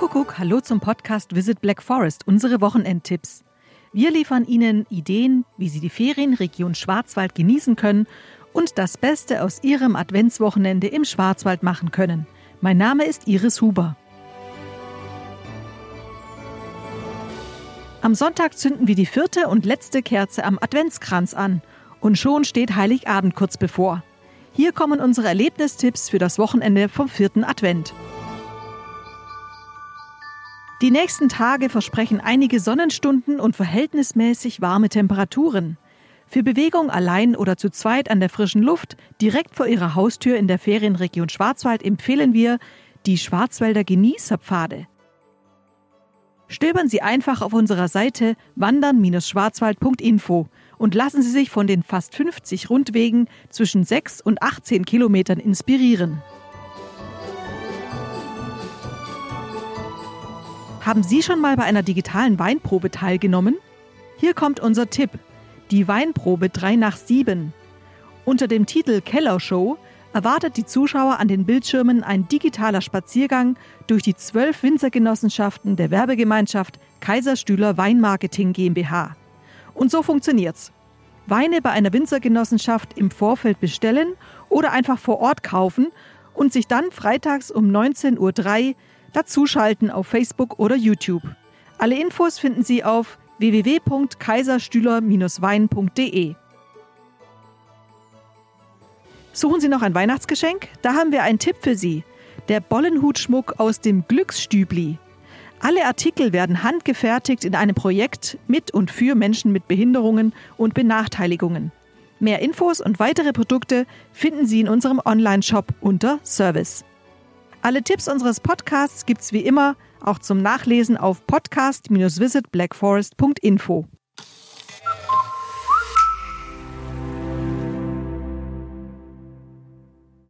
Kuckuck, hallo zum Podcast Visit Black Forest, unsere Wochenendtipps. Wir liefern Ihnen Ideen, wie Sie die Ferienregion Schwarzwald genießen können und das Beste aus Ihrem Adventswochenende im Schwarzwald machen können. Mein Name ist Iris Huber. Am Sonntag zünden wir die vierte und letzte Kerze am Adventskranz an und schon steht Heiligabend kurz bevor. Hier kommen unsere Erlebnistipps für das Wochenende vom vierten Advent. Die nächsten Tage versprechen einige Sonnenstunden und verhältnismäßig warme Temperaturen. Für Bewegung allein oder zu zweit an der frischen Luft direkt vor Ihrer Haustür in der Ferienregion Schwarzwald empfehlen wir die Schwarzwälder Genießerpfade. Stöbern Sie einfach auf unserer Seite wandern-schwarzwald.info und lassen Sie sich von den fast 50 Rundwegen zwischen 6 und 18 Kilometern inspirieren. Haben Sie schon mal bei einer digitalen Weinprobe teilgenommen? Hier kommt unser Tipp. Die Weinprobe 3 nach 7. Unter dem Titel Kellershow erwartet die Zuschauer an den Bildschirmen ein digitaler Spaziergang durch die zwölf Winzergenossenschaften der Werbegemeinschaft Kaiserstühler Weinmarketing GmbH. Und so funktioniert's. Weine bei einer Winzergenossenschaft im Vorfeld bestellen oder einfach vor Ort kaufen und sich dann freitags um 19.03 Uhr dazuschalten auf Facebook oder YouTube. Alle Infos finden Sie auf www.kaiserstühler-wein.de. Suchen Sie noch ein Weihnachtsgeschenk? Da haben wir einen Tipp für Sie. Der Bollenhutschmuck aus dem Glücksstübli. Alle Artikel werden handgefertigt in einem Projekt mit und für Menschen mit Behinderungen und Benachteiligungen. Mehr Infos und weitere Produkte finden Sie in unserem Online-Shop unter Service. Alle Tipps unseres Podcasts gibt's wie immer auch zum Nachlesen auf podcast-visitblackforest.info.